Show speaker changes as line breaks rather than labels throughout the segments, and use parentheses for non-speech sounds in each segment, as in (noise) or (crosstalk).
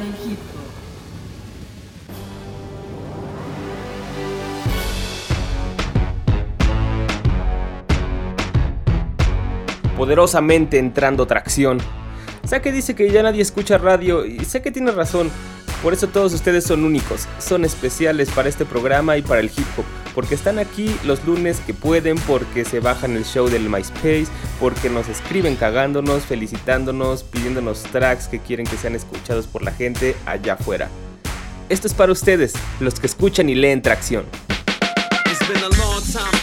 hop.
Poderosamente entrando tracción. Sé que dice que ya nadie escucha radio y sé que tiene razón. Por eso todos ustedes son únicos, son especiales para este programa y para el hip hop, porque están aquí los lunes que pueden, porque se bajan el show del MySpace, porque nos escriben cagándonos, felicitándonos, pidiéndonos tracks que quieren que sean escuchados por la gente allá afuera. Esto es para ustedes, los que escuchan y leen tracción.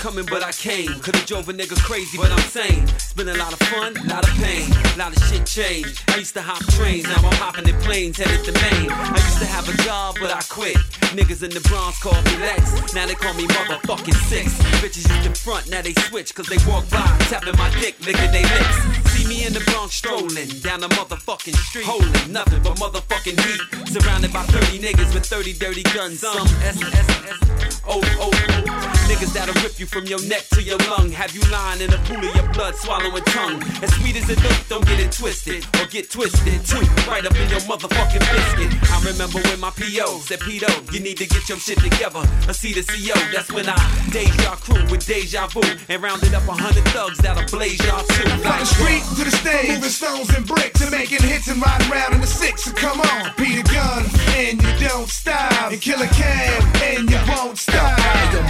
Coming, but I came. Could've drove a nigga crazy, but I'm sane. It's been a lot of fun, a lot of pain, a lot of shit changed. I used to hop trains, now I'm hopping in planes, headed to Maine. I used to have a job, but I quit. Niggas in the Bronx called me Lex, now they call me motherfucking six. Bitches used to front, now they switch, cause they walk by, tapping my dick, licking they lips. See me in the Bronx strolling, down the motherfucking street, holding nothing but motherfucking heat. Surrounded by 30 niggas with 30 dirty guns, some S, S, S, O, O, O. Niggas that'll rip you from your neck to your lung. Have you lying in a pool of your blood, swallowing tongue. As sweet as it look, don't get it twisted. Or get twisted too. Right up in your motherfucking biscuit. I remember when my PO said, Pito, you need to get your shit together. I see the CO, that's when I deja crew with deja vu. And rounded up a hundred thugs that'll blaze y'all too.
From the street to the stage, moving stones and bricks, to making hits and riding around in the six. So come on, Peter Gun, and you don't stop. And Killer Cam, and you won't stop.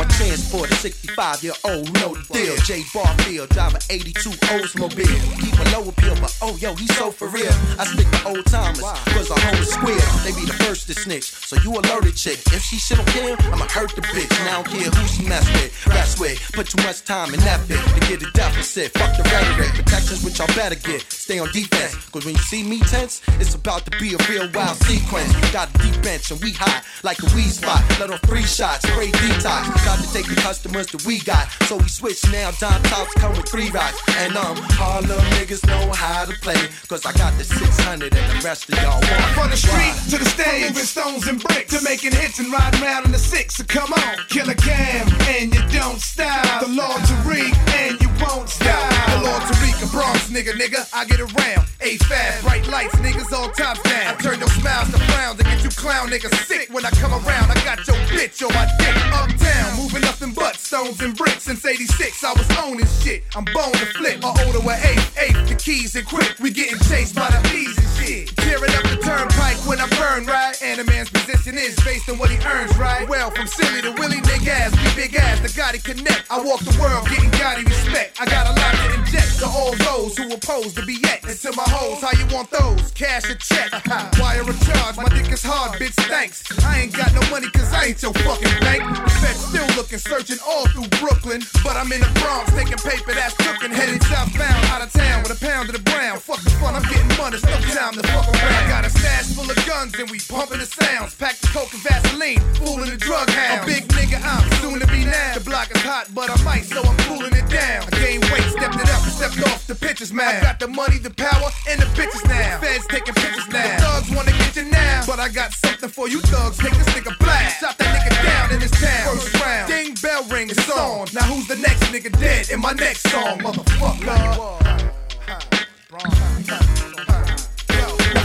Hey, yo, my transport, a 65 year old, no deal. J Barfield, drive a 82 Oldsmobile. Keep a low appeal, but oh, yo, he's so for real. I stick to old timers, cause home is square. They be the first to snitch, so you alerted chick. If she shit on him, I'ma hurt the bitch. And I don't care who she mess with, That's with. Put too much time in that bit to get a deficit. Fuck the rhetoric, protections which y'all better get. Stay on defense, cause when you see me tense, it's about to be a real wild sequence. We Got a deep bench and we hot like a weed spot. Let off three shots, spray detox. Got to take the that we got, so we switch now. Don Tops come with three rocks, and um, all them niggas know how to play. Cause I got the 600 and the rest of y'all want.
From the street to the stage, moving stones and bricks, to making hits and riding around in the six. So come on, Killer Cam, and you don't stop. The Lord Tariq, and you won't stop. The Lord Tariq, a Bronx nigga, nigga, I get around. A fast, bright lights, niggas all tops down. I turn your smiles to frowns and get you clown niggas sick when I come around. I got your bitch on my dick. Uptown, moving nothing but stones and bricks. Since 86, I was owning shit. I'm bone to flip. My older with eight, eight, the keys and quick. We getting chased by the bees and shit. Tearing up the turnpike when I burn, right? And a man's position is based on what he earns, right? Well, from silly to Willie, nigga ass, we big ass, the Gotti connect. I walk the world getting Gotti respect. I got a lot to inject to all those who oppose to be at. And to my hoes, how you want those? Cash or check? (laughs) Wire or charge? My dick is hard, bitch, thanks. I ain't got no money cause I ain't your fucking bank. The Fed still looking, searching through Brooklyn. But I'm in the Bronx, taking paper that's cooking. Headed southbound, out of town with a pound of the brown. Fuck the fun, I'm getting money, it's no time to fuck around. Got a stash full of guns and we pumping the sounds. Pack the coke and Vaseline, fooling the drug hounds. A big nigga, I'm soon to be now. The block is hot, but I'm ice, so I'm cooling it down. I gained weight, stepped it up, stepped off the pitches, man. I got the money, the power, and the bitches now. Feds taking pictures now. The thugs wanna get you now, but I got something for you thugs. Take this it's on. Now who's the next nigga dead in my next song, motherfucker?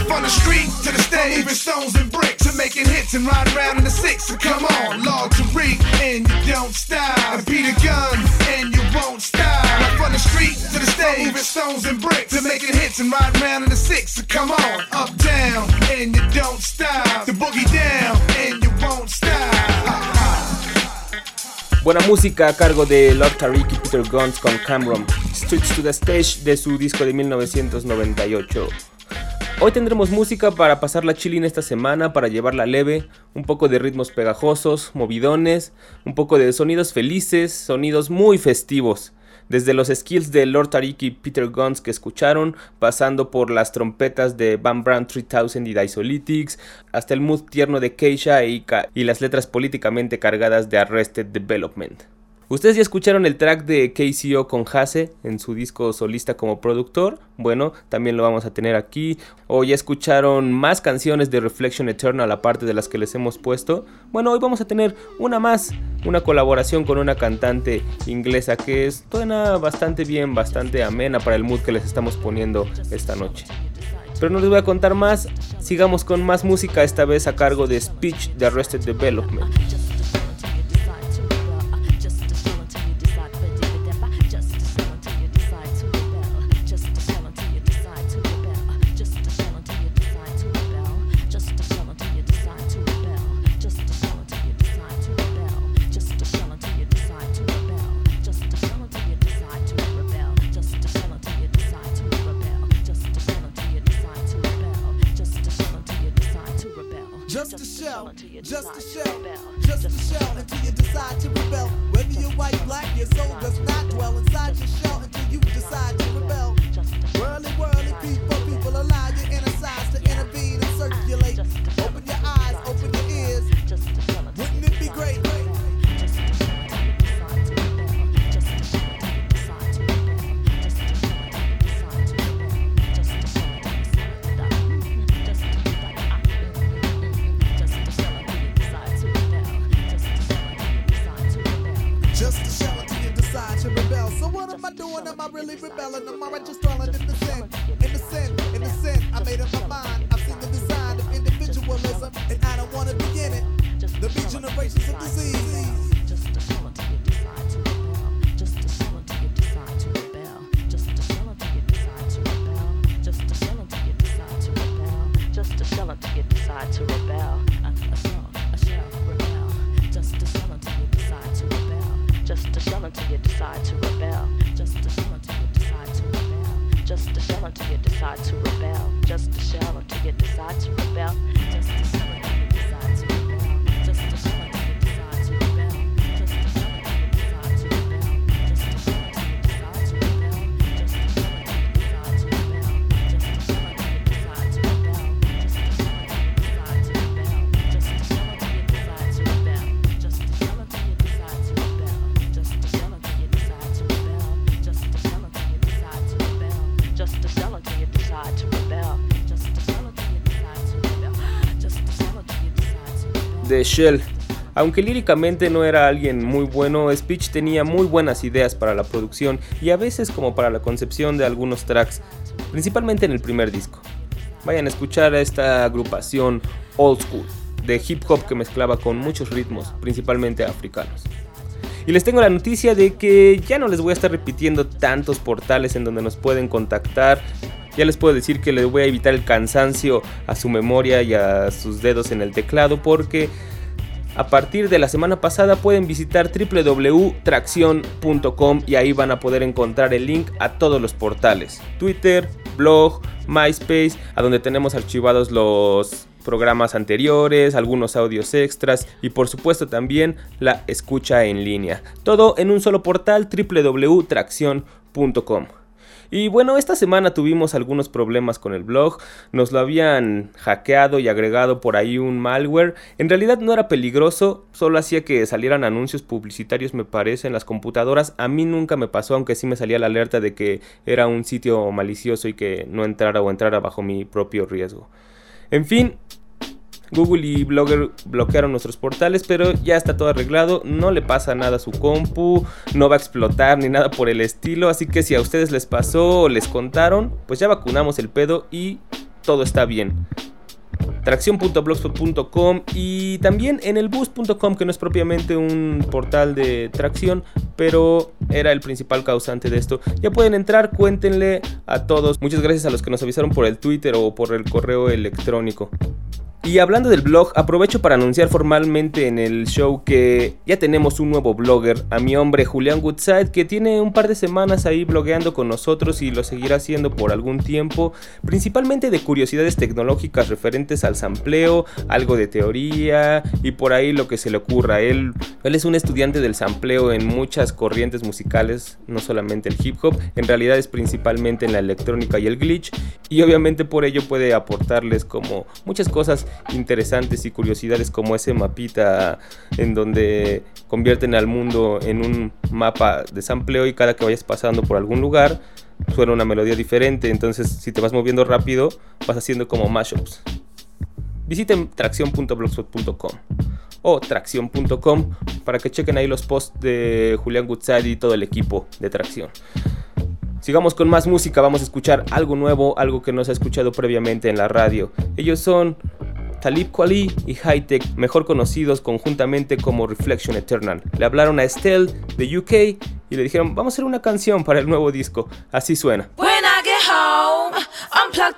From the street to the stage, moving stones and bricks, to making hits and riding around in the six. So come on, Lord Tariq, and you don't stop. And Peter Gun, and you won't stop. From the street to the stage, moving stones and bricks, to making hits and riding around in the six. So come on, up down, and you don't stop. The boogie down, and you won't stop.
Buena música a cargo de Lord Tariq y Peter Guns con Cameron, Streets to the Stage de su disco de 1998. Hoy tendremos música para pasar la chilling esta semana, para llevarla leve, un poco de ritmos pegajosos, movidones, un poco de sonidos felices, sonidos muy festivos. Desde los skills de Lord Tariq y Peter Guns que escucharon, pasando por las trompetas de Van Brandt 3000 y Disolytics, hasta el mood tierno de Keisha y las letras políticamente cargadas de Arrested Development. Ustedes ya escucharon el track de KCO con Hase en su disco solista como productor. Bueno, también lo vamos a tener aquí. O ya escucharon más canciones de Reflection Eternal aparte de las que les hemos puesto. Bueno, hoy vamos a tener una más una colaboración con una cantante inglesa que suena bastante bien, bastante amena para el mood que les estamos poniendo esta noche. Pero no les voy a contar más, sigamos con más música, esta vez a cargo de Speech de Arrested Development. Shell. Aunque líricamente no era alguien muy bueno, Speech tenía muy buenas ideas para la producción y a veces como para la concepción de algunos tracks, principalmente en el primer disco. Vayan a escuchar a esta agrupación old school de hip hop que mezclaba con muchos ritmos, principalmente africanos. Y les tengo la noticia de que ya no les voy a estar repitiendo tantos portales en donde nos pueden contactar. Ya les puedo decir que les voy a evitar el cansancio a su memoria y a sus dedos en el teclado porque a partir de la semana pasada pueden visitar www.tracción.com y ahí van a poder encontrar el link a todos los portales. Twitter, blog, MySpace, a donde tenemos archivados los programas anteriores, algunos audios extras y por supuesto también la escucha en línea. Todo en un solo portal www.tracción.com. Y bueno, esta semana tuvimos algunos problemas con el blog, nos lo habían hackeado y agregado por ahí un malware. En realidad no era peligroso, solo hacía que salieran anuncios publicitarios me parece en las computadoras. A mí nunca me pasó, aunque sí me salía la alerta de que era un sitio malicioso y que no entrara o entrara bajo mi propio riesgo. En fin, Google y Blogger bloquearon nuestros portales, pero ya está todo arreglado, no le pasa nada a su compu, no va a explotar ni nada por el estilo, así que si a ustedes les pasó o les contaron, pues ya vacunamos el pedo y todo está bien. Tracción.blogspot.com y también en el que no es propiamente un portal de tracción, pero era el principal causante de esto. Ya pueden entrar, cuéntenle a todos. Muchas gracias a los que nos avisaron por el Twitter o por el correo electrónico. Y hablando del blog, aprovecho para anunciar formalmente en el show que ya tenemos un nuevo blogger, a mi hombre Julián Woodside, que tiene un par de semanas ahí blogueando con nosotros y lo seguirá haciendo por algún tiempo, principalmente de curiosidades tecnológicas referentes al sampleo, algo de teoría y por ahí lo que se le ocurra. Él, él es un estudiante del sampleo en muchas corrientes musicales, no solamente el hip hop, en realidad es principalmente en la electrónica y el glitch, y obviamente por ello puede aportarles como muchas cosas interesantes y curiosidades como ese mapita en donde convierten al mundo en un mapa de sampleo y cada que vayas pasando por algún lugar suena una melodía diferente, entonces si te vas moviendo rápido vas haciendo como mashups. Visiten tracción.blogspot.com. o tracción.com para que chequen ahí los posts de Julián Gutzadi y todo el equipo de Tracción. Sigamos con más música, vamos a escuchar algo nuevo, algo que no se ha escuchado previamente en la radio. Ellos son Talib Kweli y Hightech, mejor conocidos conjuntamente como Reflection Eternal. Le hablaron a Estelle de UK y le dijeron, vamos a hacer una canción para el nuevo disco. Así suena.
When I get home, unplug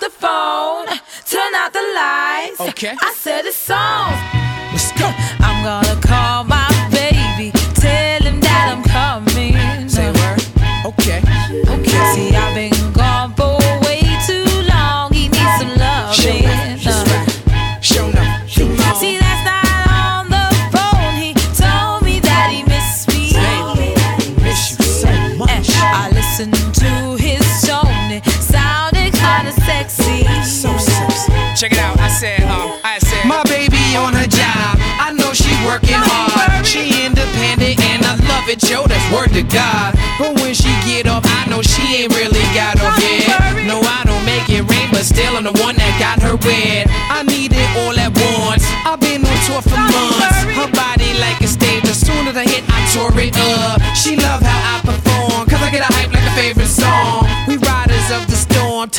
Check it out. I said, um, I said, my baby on her job. I know she working hard. She independent and I love it, yo. That's word to God. But when she get off, I know she ain't really got off yet. No, I don't make it rain, but still I'm the one that got her wet. I need it all at once. I've been on tour for months. Her body like a stage. As soon as I hit, I tore it up. She love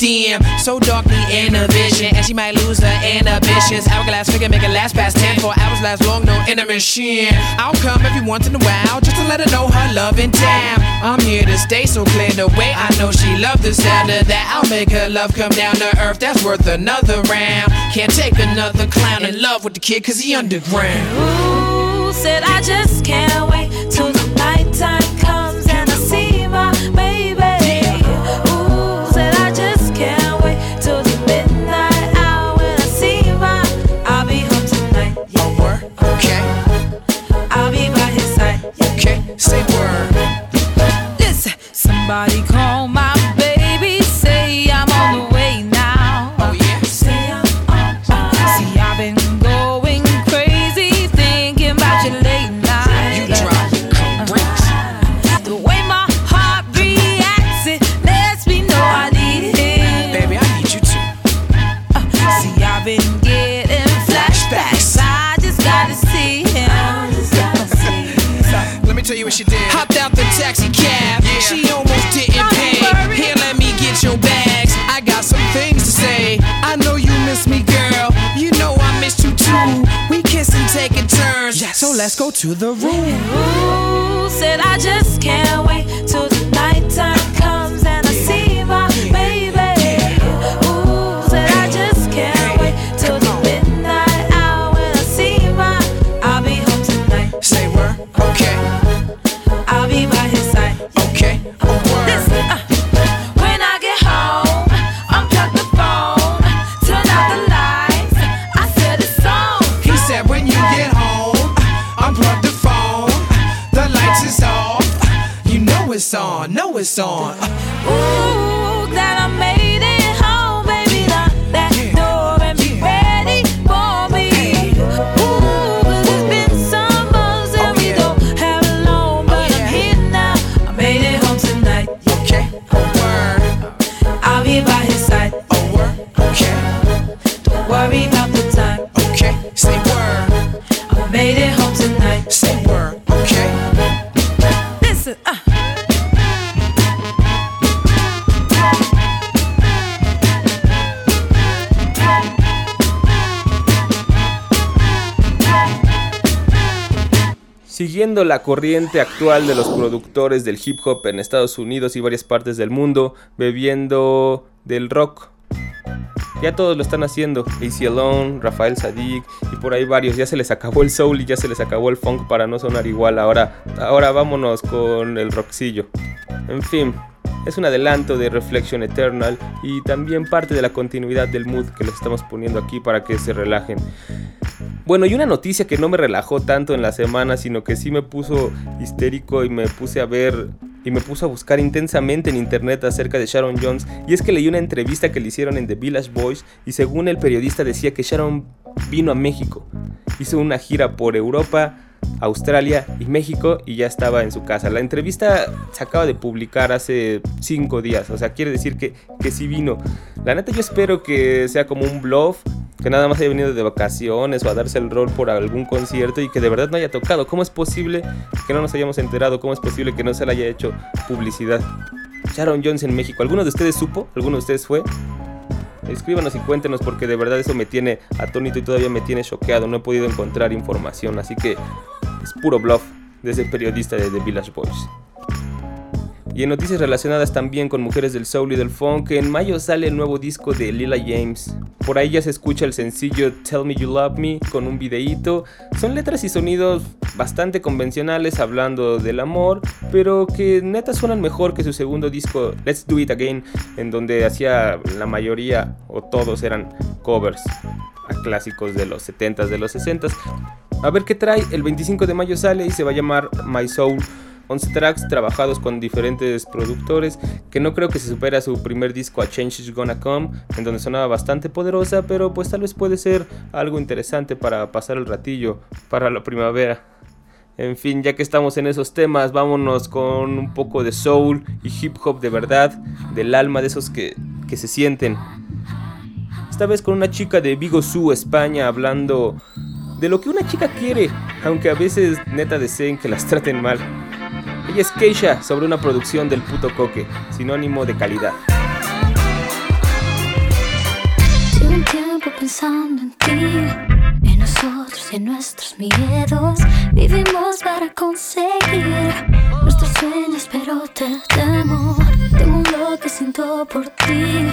dim. So darkly in a vision, and she might lose her inhibitions. Hourglass figure make it last past ten. Four hours last long, no intermission. I'll come every once in a while just to let her know her love and time. I'm here to stay, so clear the way. I know she loved the sound of that. I'll make her love come down to earth. That's worth another round. Can't take another clown in love with the kid, cause he underground.
ooh, said I just can't wait till the nighttime comes somebody call
to the room. On.
Siguiendo la corriente actual de los productores del hip hop en Estados Unidos y varias partes del mundo, bebiendo del rock. Ya todos lo están haciendo. AC Alone, Rafael Sadik y por ahí varios. Ya se les acabó el soul y ya se les acabó el funk para no sonar igual. Ahora, ahora vámonos con el rockcillo. En fin, es un adelanto de Reflection Eternal y también parte de la continuidad del mood que les estamos poniendo aquí para que se relajen. Bueno, y una noticia que no me relajó tanto en la semana, sino que sí me puso histérico y me puse a ver y me puso a buscar intensamente en internet acerca de Sharon Jones y es que leí una entrevista que le hicieron en The Village Boys y según el periodista decía que Sharon vino a México, hizo una gira por Europa, Australia y México y ya estaba en su casa. La entrevista se acaba de publicar hace 5 días, o sea, quiere decir que, que sí vino. La neta yo espero que sea como un bluff, que nada más haya venido de vacaciones o a darse el rol por algún concierto y que de verdad no haya tocado. ¿Cómo es posible que no nos hayamos enterado? ¿Cómo es posible que no se le haya hecho publicidad? Sharon Jones en México. ¿Alguno de ustedes supo? ¿Alguno de ustedes fue? Escríbanos y cuéntenos porque de verdad eso me tiene atónito y todavía me tiene choqueado. No he podido encontrar información, así que es puro bluff de ese periodista de The Village Boys. Y en noticias relacionadas también con mujeres del soul y del funk, en mayo sale el nuevo disco de Lila James. Por ahí ya se escucha el sencillo Tell Me You Love Me con un videíto. Son letras y sonidos bastante convencionales hablando del amor, pero que neta suenan mejor que su segundo disco Let's Do It Again, en donde hacía la mayoría o todos eran covers a clásicos de los 70s, de los 60s. A ver qué trae, el 25 de mayo sale y se va a llamar My Soul. 11 tracks trabajados con diferentes productores, que no creo que se supere a su primer disco A Change Is Gonna Come, en donde sonaba bastante poderosa, pero pues tal vez puede ser algo interesante para pasar el ratillo para la primavera. En fin, ya que estamos en esos temas, vámonos con un poco de soul y hip hop de verdad, del alma de esos que, que se sienten. Esta vez con una chica de Vigo Su, España, hablando de lo que una chica quiere, aunque a veces neta deseen que las traten mal. Ella es Keisha sobre una producción del puto coque, sinónimo de calidad.
Llevo un tiempo pensando en ti, en nosotros y en nuestros miedos. Vivimos para conseguir nuestros sueños, pero te temo. Temo lo que siento por ti.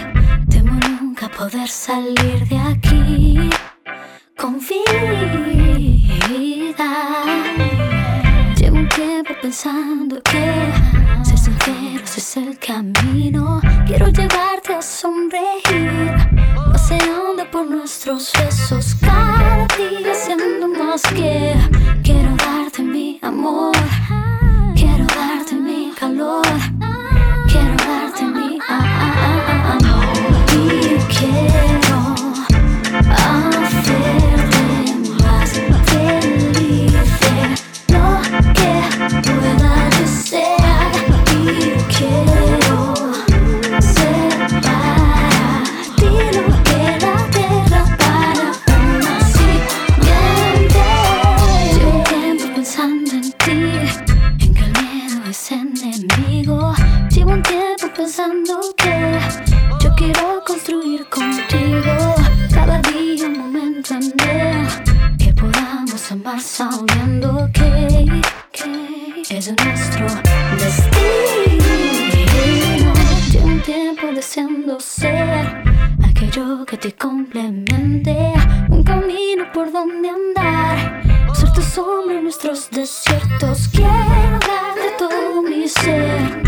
Temo nunca poder salir de aquí con vida. Pensando que ser sinceros es el camino. Quiero llevarte a sonreír, paseando por nuestros besos cada día, siendo más que quiero darte mi amor, quiero darte mi calor, quiero darte mi a- a- aquello que te complemente, un camino por donde andar, ser tu sombra en nuestros desiertos. Quiero darte todo mi ser,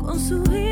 con su ira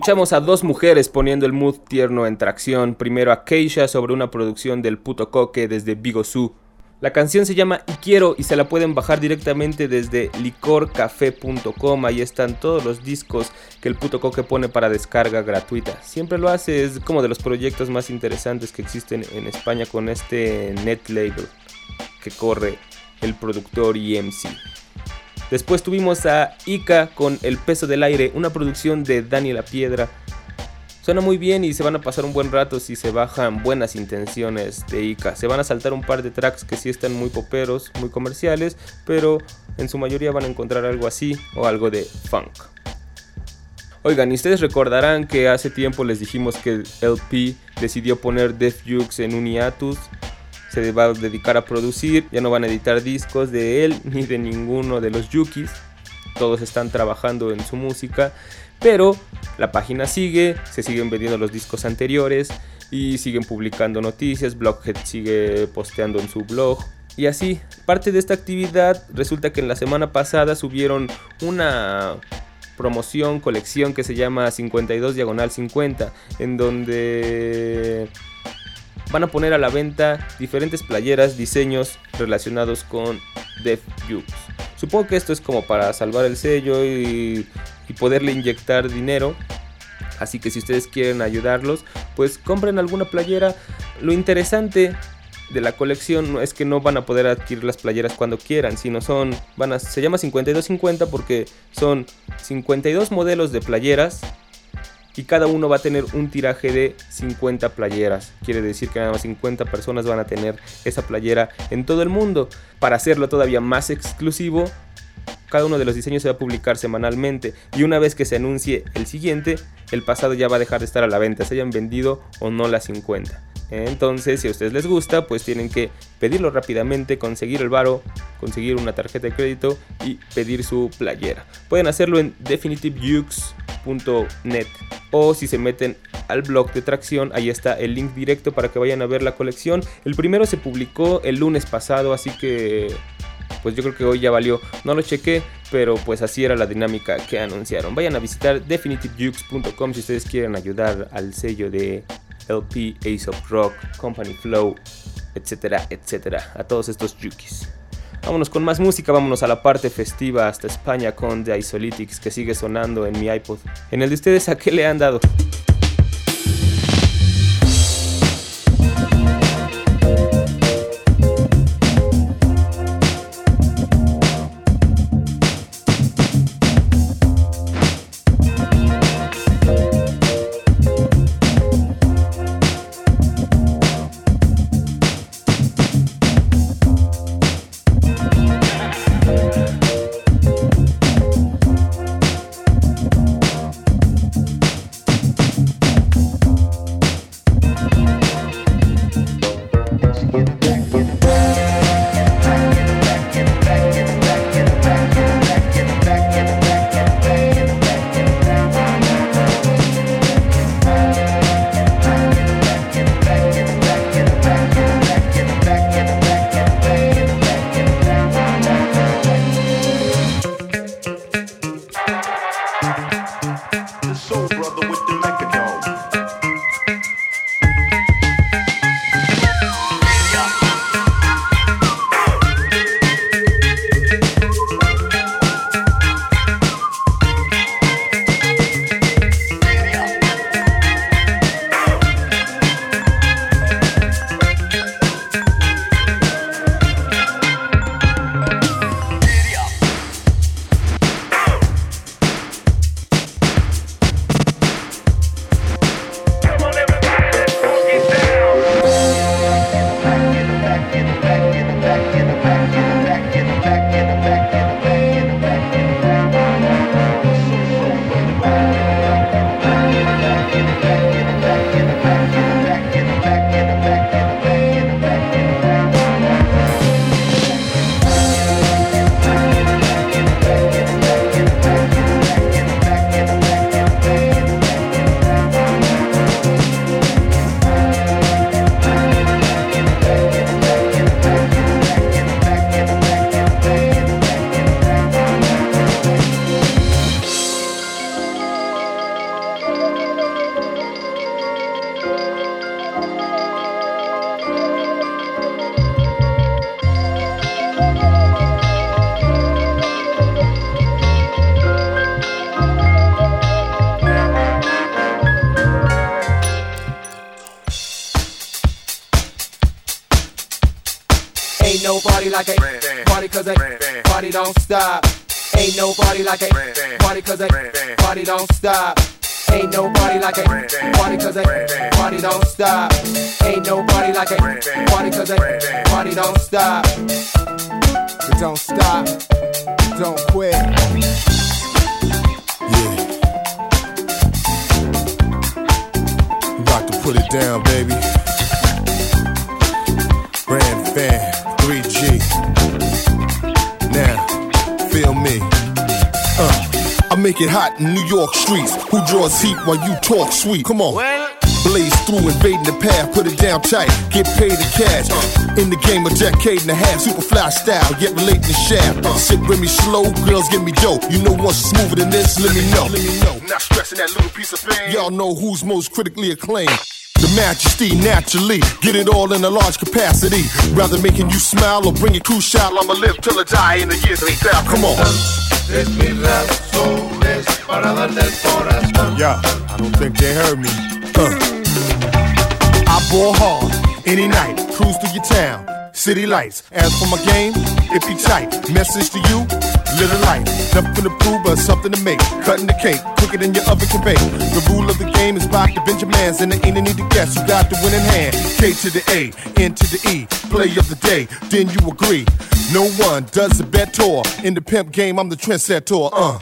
Escuchamos a dos mujeres poniendo el mood tierno en tracción. Primero a Keisha sobre una producción del puto coque desde Bigosú. La canción se llama Y Quiero y se la pueden bajar directamente desde licorcafé.com. Ahí están todos los discos que el puto coque pone para descarga gratuita. Siempre lo hace, es como de los proyectos más interesantes que existen en España con este net label que corre el productor IMC. Después tuvimos a Ica con El peso del aire, una producción de Dani La Piedra. Suena muy bien y se van a pasar un buen rato si se bajan buenas intenciones de Ica. Se van a saltar un par de tracks que sí están muy poperos, muy comerciales, pero en su mayoría van a encontrar algo así o algo de funk. Oigan, y ustedes recordarán que hace tiempo les dijimos que LP decidió poner Def Jux en un hiatus. Se va a dedicar a producir, ya no van a editar discos de él ni de ninguno de los Yukis. Todos están trabajando en su música, pero la página sigue, se siguen vendiendo los discos anteriores y siguen publicando noticias. Blockhead sigue posteando en su blog Y así, parte de esta actividad resulta que en la semana pasada subieron una promoción, colección que se llama 52 diagonal 50, en donde van a poner a la venta diferentes playeras, diseños relacionados con Def Jux. Supongo que esto es como para salvar el sello y, y poderle inyectar dinero. Así que si ustedes quieren ayudarlos, pues compren alguna playera. Lo interesante de la colección es que no van a poder adquirir las playeras cuando quieran, sino son, se llama 5250 porque son 52 modelos de playeras y cada uno va a tener un tiraje de 50 playeras. Quiere decir que nada más 50 personas van a tener esa playera en todo el mundo. Para hacerlo todavía más exclusivo, cada uno de los diseños se va a publicar semanalmente y una vez que se anuncie el siguiente, el pasado ya va a dejar de estar a la venta, se hayan vendido o no las 50. Entonces, si a ustedes les gusta, pues tienen que pedirlo rápidamente, conseguir el varo, conseguir una tarjeta de crédito y pedir su playera. Pueden hacerlo en definitivejux.net o si se meten al blog de tracción, ahí está el link directo para que vayan a ver la colección. El primero se publicó el lunes pasado, así que pues yo creo que hoy ya valió. No lo chequé, pero pues así era la dinámica que anunciaron. Vayan a visitar definitivejux.com si ustedes quieren ayudar al sello de LP, Ace of Rock, Company Flow, etcétera, etcétera, a todos estos yukis. Vámonos con más música, vámonos a la parte festiva hasta España con The Isolytics que sigue sonando en mi iPod. En el de ustedes, ¿a qué le han dado?
Nobody like a party cause a party don't stop. Ain't nobody like a party cause a party don't stop. Ain't nobody like a party cause a party don't stop. Ain't nobody like a party cause a party don't stop.
It don't stop, don't quit. Yeah. I'm about to put it down, baby. Brand fan, 3G. Now, feel me. Uh, I make it hot in New York streets. Who draws heat while you talk sweet? Come on.
Well,
Blaze through, invading the path, put it down tight, get paid in cash. In the game, a decade and a half, super fly style, yet relating the shaft. Sit with me slow, girls give me dope. You know it's smoother than this, let me know. Not stressing that little piece of fame. Y'all know who's most critically acclaimed. The majesty naturally, get it all in a large capacity. Rather making you smile or bring a cruise shot. I'ma live till I die in the years they style. Come on. Yeah, I don't think they heard me. Uh. I ball hard any night, cruise through your town. City lights. As for my game, it be tight. Message to you, live a life. Nothing to prove, but something to make. Cutting the cake, quicker than your oven can bake. The rule of the game is back to Benjamins, and there ain't need to guess. You got the winning hand. K to the A, N to the E. Play of the day, then you agree. No one does a better. In the pimp game, I'm the trendsetter. Uh.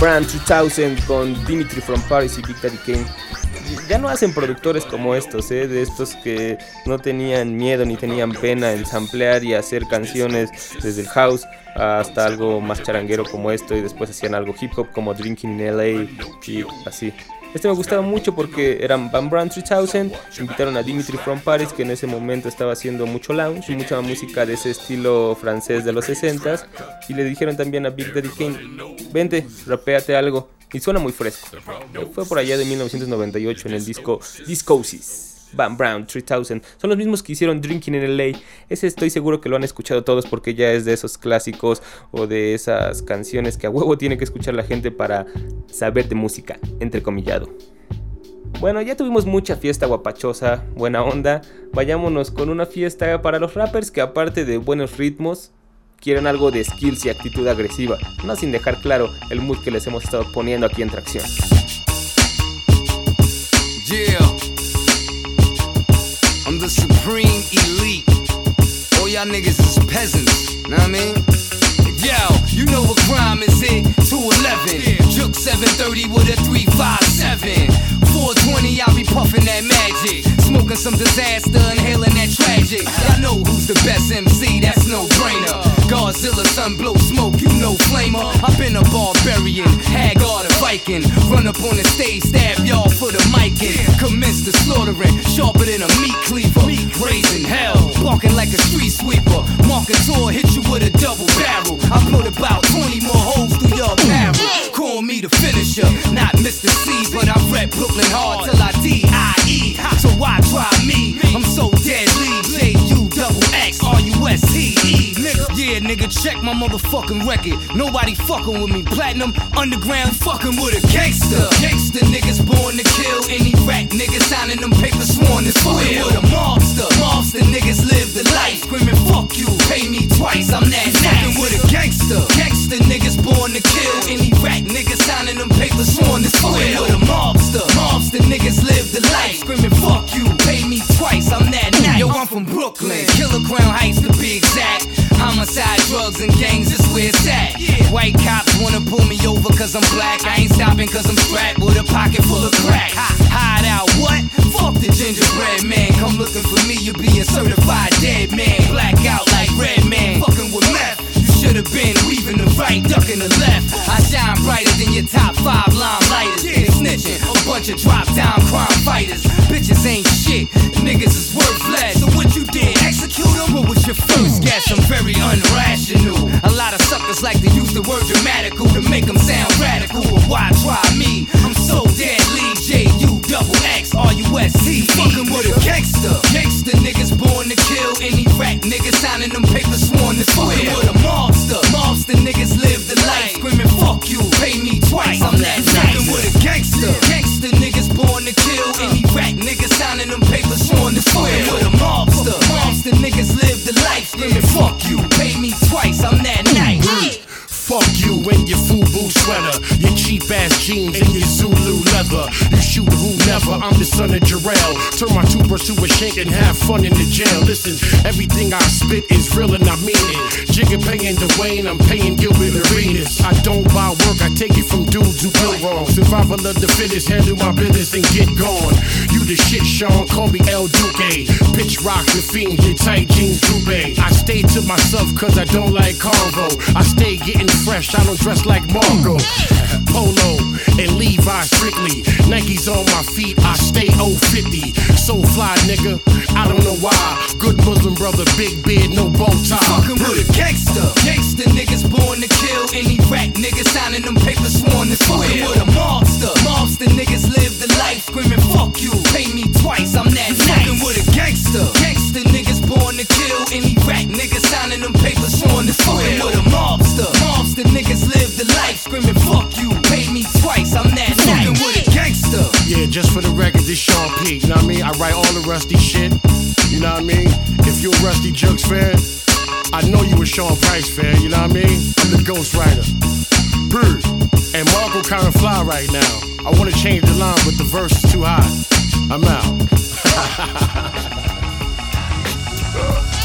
Brand 2000 con Dimitri from Paris y Daddy Kane. Ya no hacen productores como estos, ¿eh? de estos que no tenían miedo ni tenían pena en samplear y hacer canciones desde el house hasta algo más charanguero como esto y después hacían algo hip hop como Drinking in LA y así. Este me gustaba mucho porque eran Van Brand 3000, invitaron a Dimitri from Paris que en ese momento estaba haciendo mucho lounge mucha música de ese estilo francés de los 60s y le dijeron también a Big Daddy Kane, vente, rapéate algo y suena muy fresco. Fue por allá de 1998 en el disco Discosis. Van Brown 3000 son los mismos que hicieron Drinking in LA. Ese estoy seguro que lo han escuchado todos porque ya es de esos clásicos o de esas canciones que a huevo tiene que escuchar la gente para saber de música, entrecomillado. Bueno, ya tuvimos mucha fiesta guapachosa, buena onda. Vayámonos con una fiesta para los rappers que aparte de buenos ritmos, quieren algo de skills y actitud agresiva, no sin dejar claro el mood que les hemos estado poniendo aquí en tracción.
The supreme elite. All y'all niggas is peasants. Know what I mean? Yo, you know what crime is it? 211. Juke 730 with a 357. 420, I'll be puffing that magic. Smoking some disaster, inhaling that tragic. Y'all know who's the best MC, that's no brainer. Godzilla, sun blow smoke, you know flamer. I've been a barbarian, Haggard a Viking. Run up on the stage, stab y'all for the mic and commence the slaughtering. Sharper than a meat cleaver, raising hell. Barking like a street sweeper. Marking tour, hit you with a double barrel. I put about 20 more holes through your barrel. Call me the finisher, not Mr. C, but I rep Brooklyn hard till I D-I-E. So why try me? I'm so deadly. J-U double X R-U-S-T-E. Nigga, check my motherfucking record. Nobody fucking with me. Platinum, underground, fucking with a gangster. Gangster niggas born to kill any rat nigga signing them papers sworn to squeal. With a mobster, mobster niggas live the life. Screaming, fuck you, pay me twice. I'm that fucking with a gangster. Gangster niggas born to kill any rat nigga signing them papers sworn to squeal. With a mobster, mobster niggas live the life. Screaming, fuck you, pay me twice. I'm that night. Yo, I'm from Brooklyn, Killer Crown Heights to be exact. Homicide, drugs, and gangs is where it's at. White cops wanna pull me over cause I'm black. I ain't stopping cause I'm strapped with a pocket full of crack. Hide out, what? Fuck the gingerbread man. Come looking for me, you're being certified dead man. Black out like red man. Fucking with meth. You should have been weaving the right, ducking the left. I shine brighter than your top five line lighters. They snitching, a bunch of drop down crime fighters. Bitches ain't shit, niggas is worthless. So what you did, execute them? What was your first yes, I'm very unrational. A lot of suckers like to use the word dramatical
to make
them sound radical. But why try me? I'm so deadly, J-U double X, R-U-S-T.
Fucking with a gangster. Gangster niggas born to kill. Any rat niggas signing them papers sworn to swear. Fucking with a mobster. Mobster niggas live the life. Screaming, fuck you, pay me twice. I'm that nice. fucking with a gangster. Gangster niggas born to kill. Any rat niggas signing them papers sworn to swear. Fucking with a Screaming, fuck you, pay me twice. I'm that nice.
Fuck you your FUBU sweater, your cheap ass jeans and your Zulu leather. You shoot who never, I'm the son of Jarrell. Turn my toothbrush to a shank and have fun in the jail. Listen, everything I spit is real and I mean it. Jigga paying Dwayne, I'm paying Gilbert Arenas. I don't buy work, I take it from dudes who feel wrong. Survival of the fittest, handle my business and get gone. You the shit, Sean, call me El Duque. Pitch rock, the fiend, your tight jeans, Dubé. I stay to myself cause I don't like Convo. I stay getting fresh, I don't dress like Marco. (laughs) Polo and Levi strictly. Nikes on my feet, I stay 050. So fly, nigga, I don't know why. Good Muslim brother, big beard, no bow tie.
Fucking with a gangster. Gangster niggas born to kill. Any rap niggas signing them papers sworn to swear. Fucking with a mobster. Mobster niggas live the life. Screaming, fuck you, pay me twice. I'm that nice. Fucking with a gangster. Gangster niggas born to kill. Any rap niggas signing them papers sworn to swear. Fucking with a mobster. Mobster niggas live the life. Screaming, fuck you, pay me twice. I'm that nice. Fucking with a gangster.
Yeah, just for the record, this Sean P. You know what I mean? I write all the Rusty shit. You know what I mean? If you're a Rusty Jugs fan, I know you a Sean Price fan. You know what I mean? I'm the Ghost Rider. Brr. And Marco kinda fly right now. I wanna change the line, but the verse is too high. I'm out. (laughs)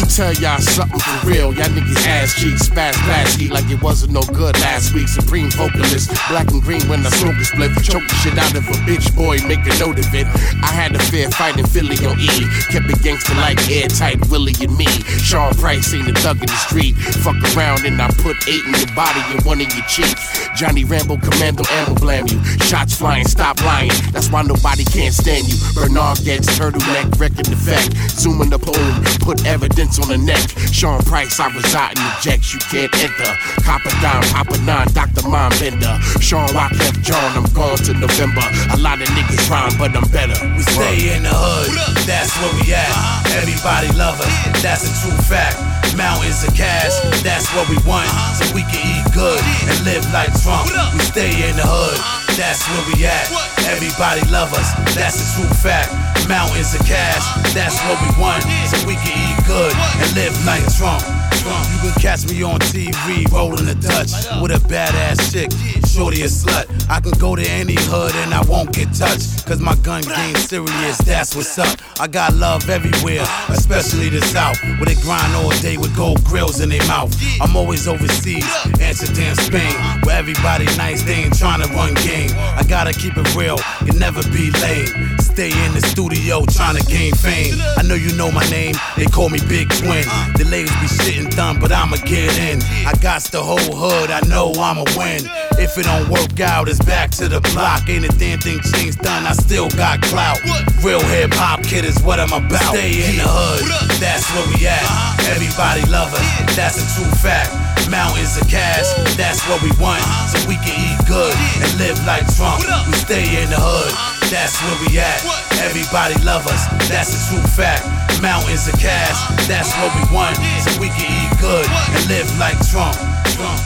Me tell y'all something for real. Y'all niggas ass cheeks, fast, eat like it wasn't no good last week. Supreme vocalist, black and green when I smoke a split. Choke the shit out of a bitch boy, make a note of it. I had a fair fight in Philly on E. Kept it gangster like airtight Willie and me. Sean Price ain't a thug in the street. Fuck around and I put eight in your body and one in your cheeks. Johnny Rambo, Commando, ammo blam you. Shots flying, stop lying. That's why nobody can't stand you. Bernard gets turtleneck, wrecking effect. Zooming the poem, put evidence on the neck. Sean Price, I reside in the jets, you can't enter. Copper dime, Papa Nine, Dr. Mom Bender. Sean Wyclef John, I'm gone to November. A lot of niggas rhyme, but I'm better.
We stay in the hood, that's where we at. Everybody love us, that's a true fact. Mountains of cash, that's what we want. So we can eat good and live like Trump. We stay in the hood, that's where we at. Everybody love us, that's a true fact. Mountains of cash, that's what we want. So we can eat good and live like Trump. You can catch me on TV rolling the Dutch with a badass chick, shorty a slut. I can go to any hood and I won't get touched. Cause my gun game serious, that's what's up. I got love everywhere, especially the South, where they grind all day with gold grills in their mouth. I'm always overseas, Amsterdam, Spain, where everybody nice, they ain't trying to run game. I gotta keep it real, can never be lame. Stay in the studio trying to gain fame. I know you know my name, they call me Big Twin. The ladies be shitting done, but I'ma get in. I got the whole hood, I know I'ma win. If it don't work out, it's back to the block. Ain't a damn thing changed done, I still got clout. Real hip hop kid is what I'm about. Stay in the hood, that's where we at. Everybody love us, that's a true fact. Mountains of cash, that's what we want. So we can eat good and live like Trump. We stay in the hood, that's where we at. Everybody love us, that's a true fact. Mountains of cash, that's what we want. So we can eat good and live like Trump. Trump.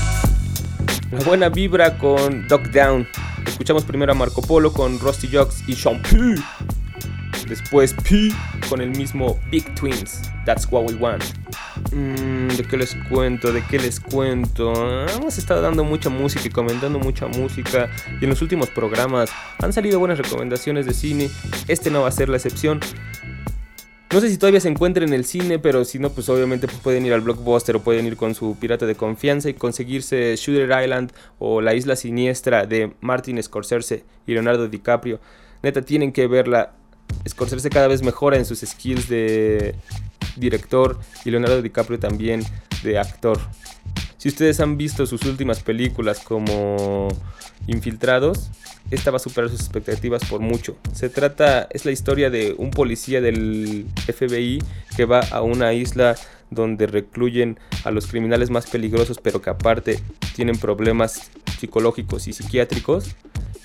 La buena vibra con Dog Down. Escuchamos primero a Marco Polo con Rusty Jocks y Sean P. Después P con el mismo Big Twins. That's what we want. Mm, ¿De qué les cuento? ¿De qué les cuento? Hemos estado dando mucha música y comentando mucha música. Y en los últimos programas han salido buenas recomendaciones de cine. Este no va a ser la excepción. No sé si todavía se encuentra en el cine, pero si no, pues obviamente pues pueden ir al blockbuster o pueden ir con su pirata de confianza y conseguirse Shooter Island o La Isla Siniestra de Martin Scorsese y Leonardo DiCaprio. Neta, tienen que verla. Scorsese cada vez mejora en sus skills de director y Leonardo DiCaprio también de actor. Si ustedes han visto sus últimas películas como Infiltrados, esta va a superar sus expectativas por mucho. Se trata, es la historia de un policía del FBI que va a una isla donde recluyen a los criminales más peligrosos, pero que aparte tienen problemas psicológicos y psiquiátricos.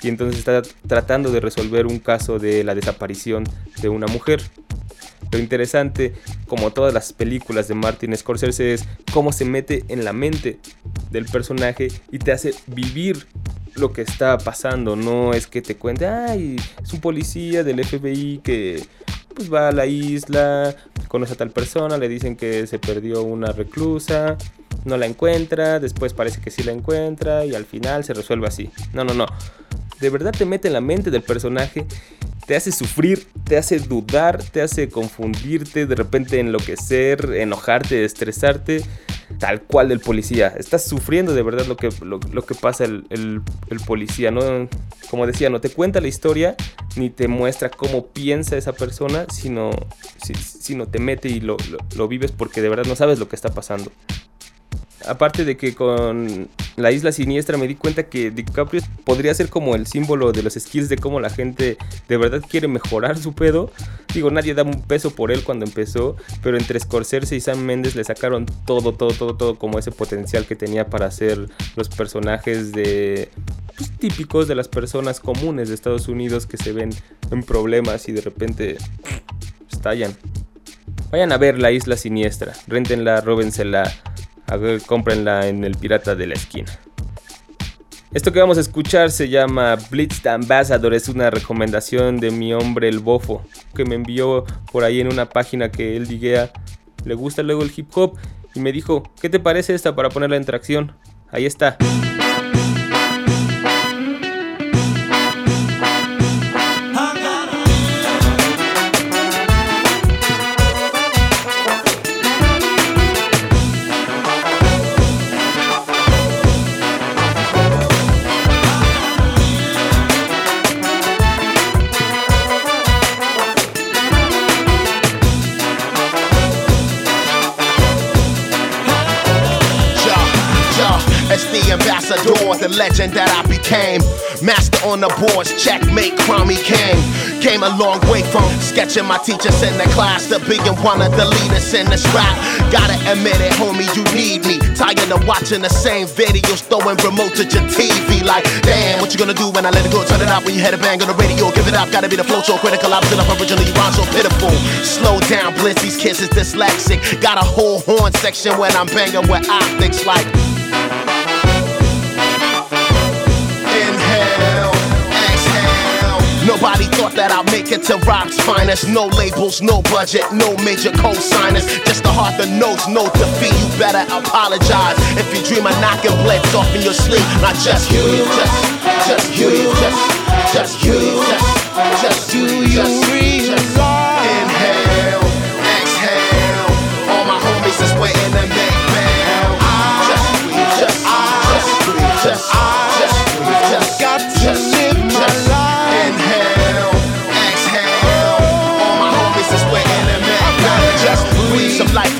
y entonces está tratando de resolver un caso de la desaparición de una mujer. Lo interesante, como todas las películas de Martin Scorsese, es cómo se mete en la mente del personaje y te hace vivir lo que está pasando. No es que te cuente, ay, es un policía del FBI que pues va a la isla, conoce a tal persona, le dicen que se perdió una reclusa, no la encuentra, después parece que sí la encuentra y al final se resuelve así. No, no, no. De verdad te mete en la mente del personaje, te hace sufrir, te hace dudar, te hace confundirte, de repente enloquecer, enojarte, estresarte, tal cual del policía. Estás sufriendo de verdad lo que, lo, que pasa el, el- policía, ¿no? Como decía, no te cuenta la historia ni te muestra cómo piensa esa persona, sino, si- sino te mete y lo- lo vives porque de verdad no sabes lo que está pasando. Aparte de que con la isla siniestra me di cuenta que DiCaprio podría ser como el símbolo de los skills de cómo la gente de verdad quiere mejorar su pedo. Digo, nadie da un peso por él cuando empezó, pero entre Scorsese y Sam Mendes le sacaron todo, todo, todo, todo como ese potencial que tenía para hacer los personajes de pues, típicos de las personas comunes de Estados Unidos que se ven en problemas y de repente estallan. Vayan a ver La Isla Siniestra, rentenla, róbensela, a ver, cómprenla en el Pirata de la Esquina. Esto que vamos a escuchar se llama Blitz Ambassador, es una recomendación de mi hombre el bofo, que me envió por ahí en una página que él diguea, le gusta luego el hip hop, y me dijo, ¿qué te parece esta para ponerla en tracción? Ahí está.
The ambassador, the legend that I became. Master on the boards, checkmate, crummy king. Came a long way from sketching my teachers in the class to being one of the leaders in the rap. Gotta admit it, homie, you need me. Tired of watching the same videos, throwing remote at your TV. Like, damn, what you gonna do when I let it go? Turn it up when you head a bang on the radio. Give it up, gotta be the flow so critical. Opposite up originally, rhyme so pitiful. Slow down, blitz, these kids is dyslexic. Got a whole horn section when I'm banging with optics like. Nobody thought that I'd make it to rock's finest. No labels, no budget, no major co-signers. Just the heart that knows no defeat. You better apologize if you dream of knocking Blitz off in your sleep. Not just you, just, just you, just, just you, just, just you, just, you, just, you. Inhale, exhale. All my homies just, waiting.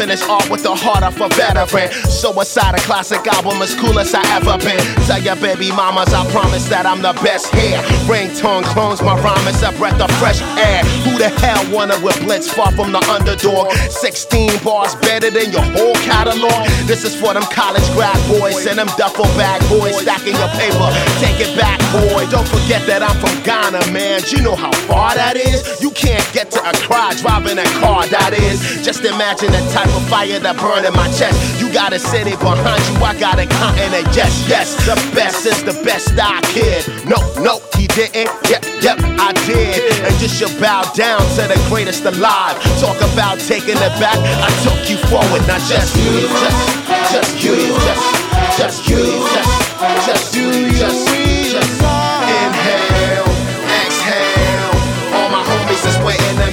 This art with the heart of a veteran. Suicide, a classic album as cool as I ever been. Tell your baby mamas I promise that I'm the best here. Ringtone clones, my rhyme is a breath of fresh air. Who the hell wanna with blitz far from the underdog? 16 bars better than your whole catalog. This is for them college grad boys and them duffel bag boys stacking your paper. Take it back, boy. Don't forget that I'm from Ghana, man. You know how far that is? You can't get to Accra driving a car, that is. Just imagine the type of fire that burn in my chest. You got a city behind you, I got a continent. Yes, yes, the best is the best I kid. No, no, he didn't. Yep, yep, I did. And you should bow down to the greatest alive. Talk about taking it back. I took you forward, not just you, just, just you, just, just you, just, just you, just, just. Inhale, exhale. All my homies is waiting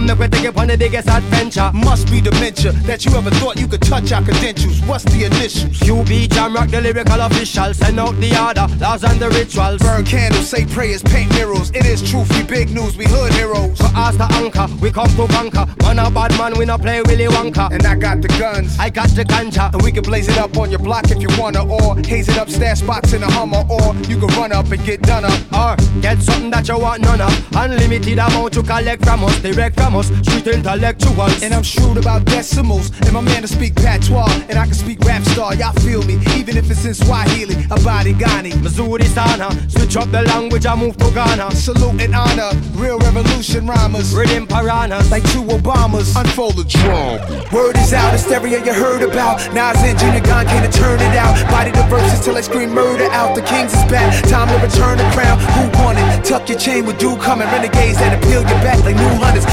enter, come make we take you on the biggest adventure.
Must be dementia that you ever thought you could touch our credentials. What's the initials?
QB Jam Rock, the lyrical official. Send out the order, laws and the rituals.
Burn candles, say prayers, paint murals. It is truth, we big news, we hood heroes.
For us the anchor, we come to conquer. Man a bad man, we not play Willy Wonka.
And I got the guns,
I got the ganja.
and we can blaze it up on your block if you wanna, or haze it up, stash spots in a Hummer, or you can run up and get done up.
Or get something that you want none of. Unlimited amount to collect from us, direct from us, street intellectuals.
And I'm shrewd about decimals, and my man to speak patois, and I can speak rap star. Y'all feel me, even if it's in Swahili, Abadi Ghani.
Missouri Sana, switch up the language, I move to Ghana.
Salute and honor, real revolution rhymers.
Rhythm piranhas,
like two Obamas. Unfold the drum. Word is out, hysteria you heard about. Nas and Junior Gone came to turn it out. Body the verses till I scream murder out. The kings is back, time to return the crown. Who won it? Tuck your chain with dew coming. Renegades that appeal your back like new hunters.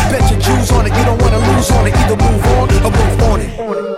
On it, you don't wanna lose on it. Either move on or move on it.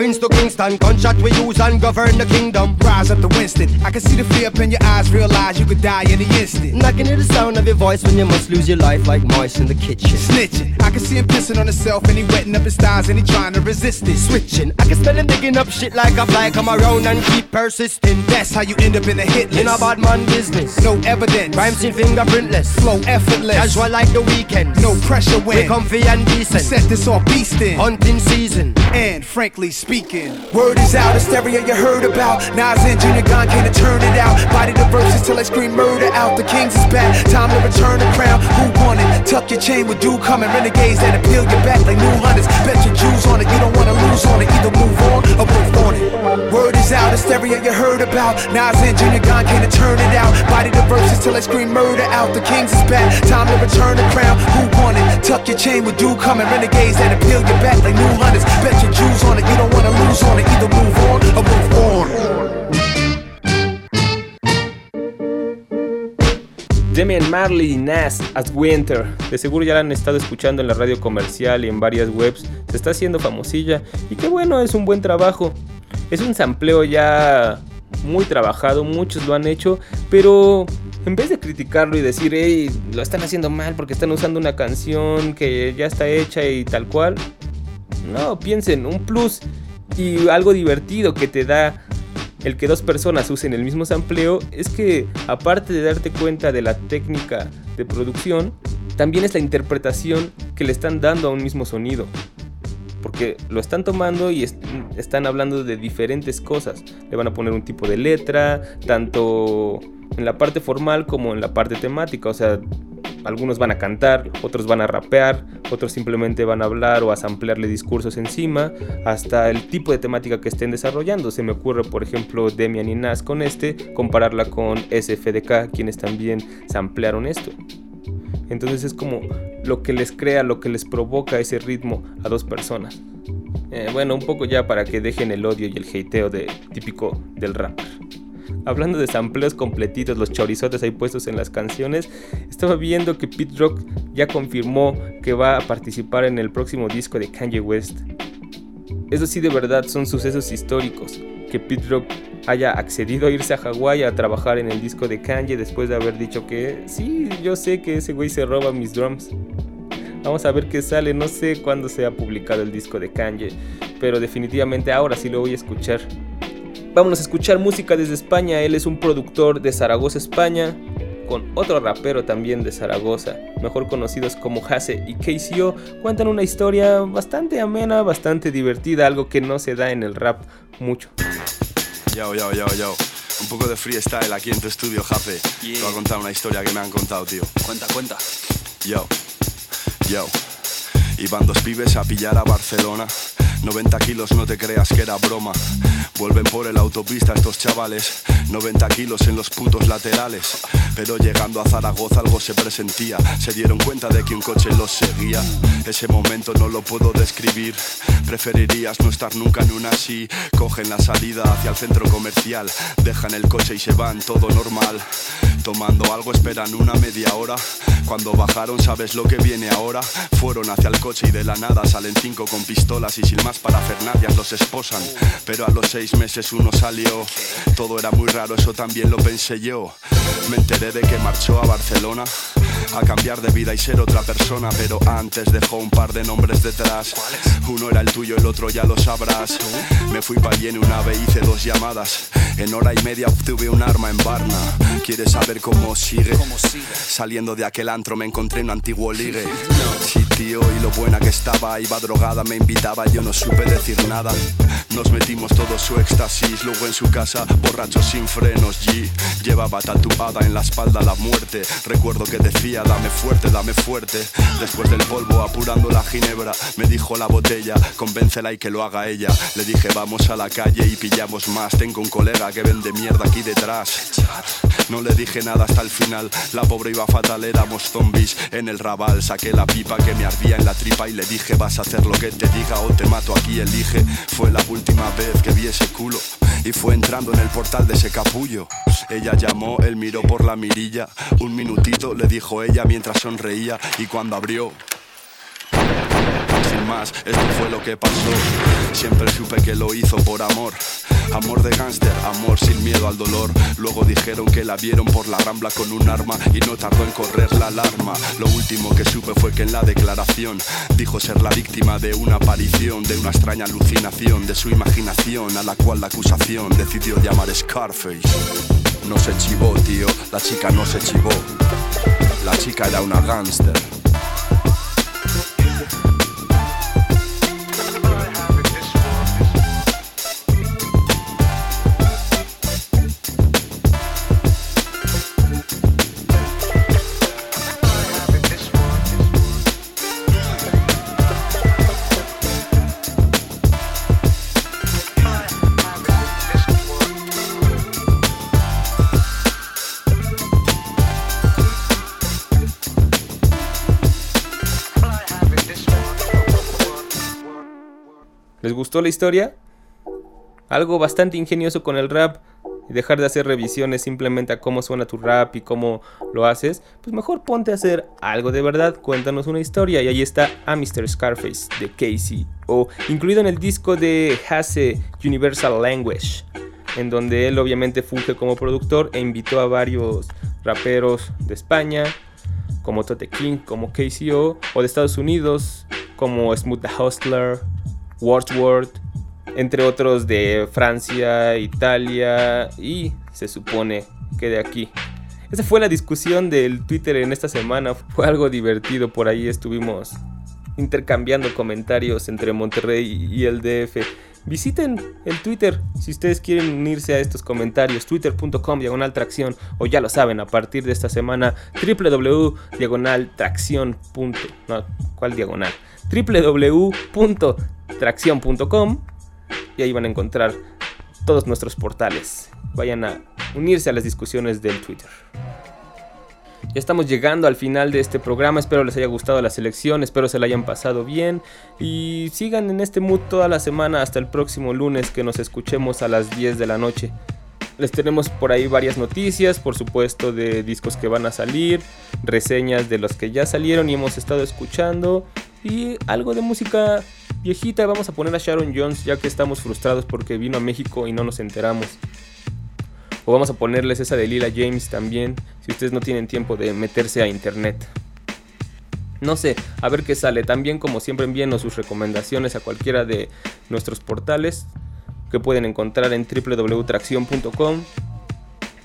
Queens to Kingston, contract we use and govern the kingdom.
Rise up to Winston. I can see the fear up in your eyes, realize you could die in the instant.
I can hear the sound of your voice when you must lose your life like mice in the kitchen.
Snitching. I can see him pissing on himself and he wetting up his thighs and he trying to resist it.
Switching, I can smell him digging up shit like a fly. Come around and keep persisting.
That's how you end up in the hit list.
In a bad man business.
No evidence.
Crime scene fingerprintless.
Flow effortless.
Casual like the weekend.
No pressure when
We comfy and decent.
set this off beastin'.
Hunting season.
And frankly speaking, word is out, hysteria you heard about. Nas and Junior Gone came to turn it out. Body the verses till I scream murder out. The kings is back, time to return the crown. Who won it? Tuck your chain with dew coming. Renegades that appeal your back like new hunters. Bet your Jews on it, you don't wanna lose on it. Either move on or move on it. Word is out, hysteria you heard about. Nas and Junior Gone came to turn it out. Body the verses till I scream murder out. The kings is back, time to return the crown. Who won it? Tuck your chain with dew coming. Renegades that appeal your back like new hunters. Bet your Jews on it, you don't wanna
Demian Marley y Nas as Winter. De seguro ya la han estado escuchando en la radio comercial y en varias webs. Se está haciendo famosilla. Y qué bueno, es un buen trabajo. Es un sampleo ya muy trabajado, muchos lo han hecho, pero en vez de criticarlo y decir, hey, lo están haciendo mal porque están usando una canción que ya está hecha y tal cual, no, piensen, un plus y algo divertido que te da el que dos personas usen el mismo sampleo es que aparte de darte cuenta de la técnica de producción, también es la interpretación que le están dando a un mismo sonido. Porque lo están tomando y est- están hablando de diferentes cosas. Le van a poner un tipo de letra, tanto en la parte formal como en la parte temática. O sea, algunos van a cantar, otros van a rapear, otros simplemente van a hablar o a samplearle discursos encima, hasta el tipo de temática que estén desarrollando. Se me ocurre, por ejemplo, Demian y Nas con este, compararla con SFDK, quienes también samplearon esto. Entonces es como lo que les crea, lo que les provoca ese ritmo a dos personas. Eh, bueno, un poco ya para que dejen el odio y el hateo típico del rapper. Hablando de sampleos completitos, los chorizotes ahí puestos en las canciones, estaba viendo que Pete Rock ya confirmó que va a participar en el próximo disco de Kanye West. Eso sí, de verdad son sucesos históricos. Que Pete Rock haya accedido a irse a Hawái a trabajar en el disco de Kanye después de haber dicho que sí, yo sé que ese güey se roba mis drums. Vamos a ver qué sale, no sé cuándo se ha publicado el disco de Kanye, pero definitivamente ahora sí lo voy a escuchar. Vámonos a escuchar música desde España, él es un productor de Zaragoza, España, con otro rapero también de Zaragoza, mejor conocidos como Hase y KCO, cuentan una historia bastante amena, bastante divertida, algo que no se da en el rap mucho.
Yo, yo, yo, yo. Un poco de freestyle aquí en tu estudio, Jafe. Te voy a contar una historia que me han contado, tío.
Cuenta, cuenta.
Yo, yo. Iban dos pibes a pillar a Barcelona. 90 kilos, no te creas que era broma. Vuelven por el autopista estos chavales. 90 kilos en los putos laterales. Pero llegando a Zaragoza algo se presentía. Se dieron cuenta de que un coche los seguía. Ese momento no lo puedo describir. Preferirías no estar nunca en una así. Cogen la salida hacia el centro comercial. Dejan el coche y se van, todo normal. Tomando algo esperan una media hora. Cuando bajaron, sabes lo que viene ahora. Fueron hacia el coche y de la nada salen cinco con pistolas y sin más parafernalias los esposan. Pero a los seis meses uno salió. Todo era muy eso también lo pensé yo. Me enteré de que marchó a Barcelona a cambiar de vida y ser otra persona, pero antes dejó un par de nombres detrás. Uno era el tuyo, el otro ya lo sabrás. Me fui pa' allí en una ave, hice dos llamadas. En hora y media obtuve un arma en Barna. ¿Quieres saber cómo sigue? Saliendo de aquel antro me encontré un antiguo ligue. Sí, tío, y lo buena que estaba, iba drogada, me invitaba, yo no supe decir nada. Nos metimos todos su éxtasis, luego en su casa, borracho sin frenos. G llevaba tatuada en la espalda la muerte. Recuerdo que decía, dame fuerte, dame fuerte. Después del polvo, apurando la ginebra, me dijo la botella, convéncela y que lo haga ella. Le dije, vamos a la calle y pillamos más. Tengo un colega que vende mierda aquí detrás. No le dije nada hasta el final. La pobre iba fatal, éramos zombies en el rabal. Saqué la pipa que me ardía en la tripa y le dije, vas a hacer lo que te diga o te mato aquí. Elige, fue la última vez que vi ese culo. Y fue entrando en el portal de ese capullo. Ella llamó, él miró por la mirilla. Un minutito le dijo ella mientras sonreía. Y cuando abrió, más, esto fue lo que pasó. Siempre supe que lo hizo por amor. Amor de gángster, amor sin miedo al dolor. Luego dijeron que la vieron por la rambla con un arma y no tardó en correr la alarma. Lo último que supe fue que en la declaración dijo ser la víctima de una aparición, de una extraña alucinación, de su imaginación, a la cual la acusación decidió llamar Scarface. No se chivó, tío, la chica no se chivó. La chica era una gángster.
Gustó la historia? Algo bastante ingenioso con el rap dejar de hacer revisiones simplemente a cómo suena tu rap y cómo lo haces, pues mejor ponte a hacer algo de verdad, cuéntanos una historia y ahí está a Mr. Scarface de Casey o incluido en el disco de Hase Universal Language, en donde él obviamente funge como productor e invitó a varios raperos de España, como Tote King, como KCO, o de Estados Unidos, como Smooth the Hustler, Wordsworth, entre otros de Francia, Italia y se supone que de aquí. Esa fue la discusión del Twitter en esta semana. Fue algo divertido. Por ahí estuvimos intercambiando comentarios entre Monterrey y el DF. Visiten el Twitter si ustedes quieren unirse a estos comentarios. Twitter.com diagonal tracción. O ya lo saben, a partir de esta semana, www.diagonaltracción. No, ¿cuál diagonal? www.tracción.com y ahí van a encontrar todos nuestros portales. Vayan a unirse a las discusiones del Twitter. Ya estamos llegando al final de este programa, espero les haya gustado la selección, espero se la hayan pasado bien y sigan en este mood toda la semana hasta el próximo lunes que nos escuchemos a las 10 de la noche. Les tenemos por ahí varias noticias, por supuesto de discos que van a salir, reseñas de los que ya salieron y hemos estado escuchando y algo de música viejita. Vamos a poner a Sharon Jones ya que estamos frustrados porque vino a México y no nos enteramos. O vamos a ponerles esa de Lila James también, si ustedes no tienen tiempo de meterse a internet. No sé, a ver qué sale. También como siempre envíenos sus recomendaciones a cualquiera de nuestros portales que pueden encontrar en www.tracción.com.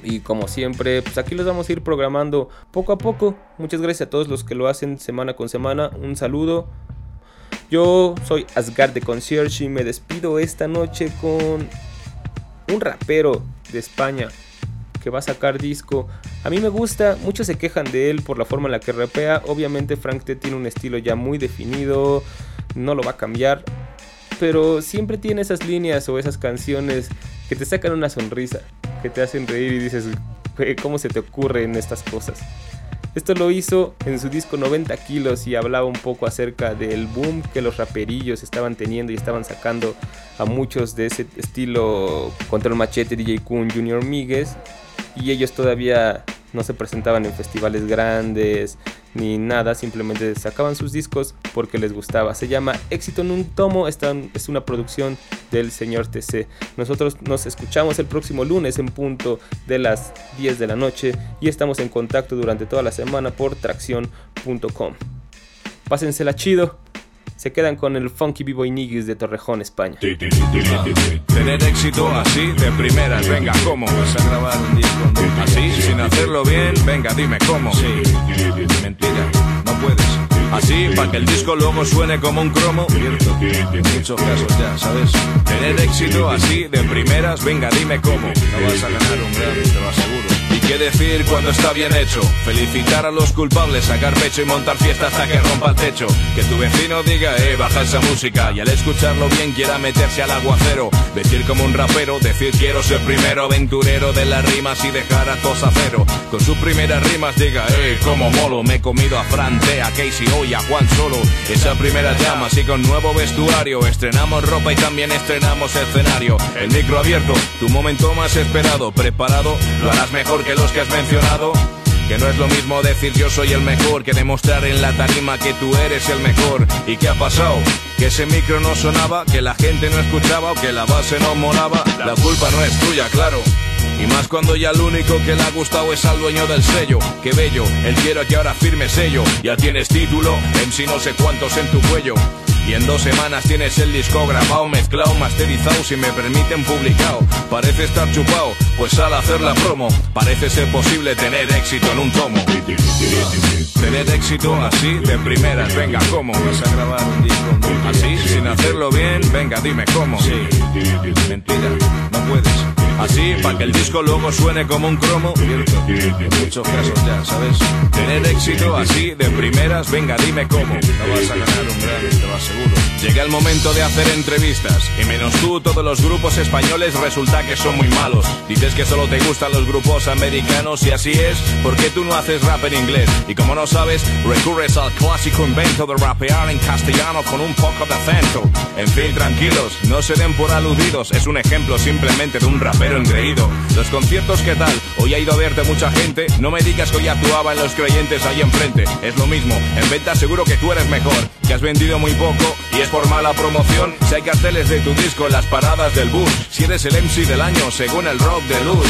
Y como siempre, pues aquí los vamos a ir programando poco a poco. Muchas gracias a todos los que lo hacen semana con semana. Un saludo. Yo soy Asgard de Concierge y me despido esta noche con un rapero de España que va a sacar disco. A mí me gusta, muchos se quejan de él por la forma en la que rapea. Obviamente Frank T tiene un estilo ya muy definido, no lo va a cambiar. Pero siempre tiene esas líneas o esas canciones que te sacan una sonrisa, que te hacen reír y dices, ¿cómo se te ocurren estas cosas? Esto lo hizo en su disco 90 kilos y hablaba un poco acerca del boom que los raperillos estaban teniendo y estaban sacando a muchos de ese estilo contra el machete DJ Kun Junior Miguez y ellos todavía no se presentaban en festivales grandes ni nada, simplemente sacaban sus discos porque les gustaba. Se llama Éxito en un tomo, es una producción del señor TC. Nosotros nos escuchamos el próximo lunes en punto de las 10 de la noche y estamos en contacto durante toda la semana por tracción.com. Pásensela chido. Se quedan con el Funky B-Boy Niggas de Torrejón, España.
Tener éxito así de primeras, venga, ¿cómo? Vas a grabar un disco así, sin hacerlo bien, venga, dime cómo. Sí, mentira, no puedes. Así, para que el disco luego suene como un cromo. Cierto, en muchos casos ya, ¿sabes? Tener éxito así de primeras, venga, dime cómo. No vas a ganar un Grammy, te lo aseguro. ¿Y qué decir cuando está bien hecho? Felicitar a los culpables, sacar pecho y montar fiesta hasta que rompa el techo. Que tu vecino diga, eh, baja esa música. Y al escucharlo bien quiera meterse al aguacero. Decir como un rapero, decir quiero ser primero aventurero de las rimas y dejar a todos a cero. Con sus primeras rimas diga, eh, como molo. Me he comido a Fran, T, a Casey hoy a Juan Solo. Esa primera llama, así con nuevo vestuario. Estrenamos ropa y también estrenamos escenario. El micro abierto, tu momento más esperado. Preparado, lo harás mejor que los que has mencionado. Que no es lo mismo decir yo soy el mejor que demostrar en la tarima que tú eres el mejor. ¿Y qué ha pasado? Que ese micro no sonaba, que la gente no escuchaba o que la base no molaba. La culpa no es tuya, claro. Y más cuando ya lo único que le ha gustado es al dueño del sello. Qué bello, él quiere que ahora firme sello. Ya tienes título, MC no sé cuántos en tu cuello. Y en dos semanas tienes el disco grabado, mezclado, masterizado, si me permiten publicado. Parece estar chupado, pues al hacer la promo, parece ser posible tener éxito en un tomo. Tener éxito así de primeras, venga, ¿cómo? Vas a grabar un disco así, sin hacerlo bien, venga, dime cómo. Sí, mentira, no puedes. Así, para que el disco luego suene como un cromo. En muchos casos ya, ¿sabes? Tener éxito así de primeras, venga, dime cómo. No vas a ganar un Grammy, te Llega el momento de hacer entrevistas. Y menos tú, todos los grupos españoles resulta que son muy malos. Dices que solo te gustan los grupos americanos y así es, porque tú no haces rap en inglés. Y como no sabes, recurres al clásico invento de rapear en castellano con un poco de acento. En fin, tranquilos, no se den por aludidos. Es un ejemplo simplemente de un rapero engreído. Los conciertos, ¿qué tal? Hoy ha ido a verte mucha gente. No me digas que hoy actuaba en los creyentes ahí enfrente. Es lo mismo, en venta seguro que tú eres mejor. Que has vendido muy poco y es por mala promoción. Si hay carteles de tu disco en las paradas del bus. Si eres el MC del año según el rock de luz.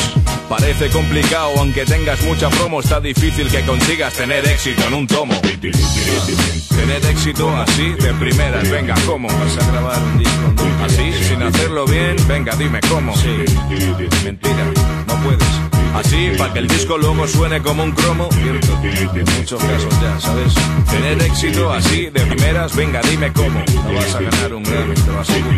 Parece complicado, aunque tengas mucha promo, está difícil que consigas tener éxito en un tomo. Tener éxito así de primeras, venga, ¿cómo? Vas a grabar un disco así, sin hacerlo bien, venga, dime cómo. Sí, mentira, no puedes. Así, para que el disco luego suene como un cromo. Cierto, en muchos casos ya, ¿sabes? Tener éxito así de primeras, venga, dime cómo. No vas a ganar un Grammy, te lo aseguro.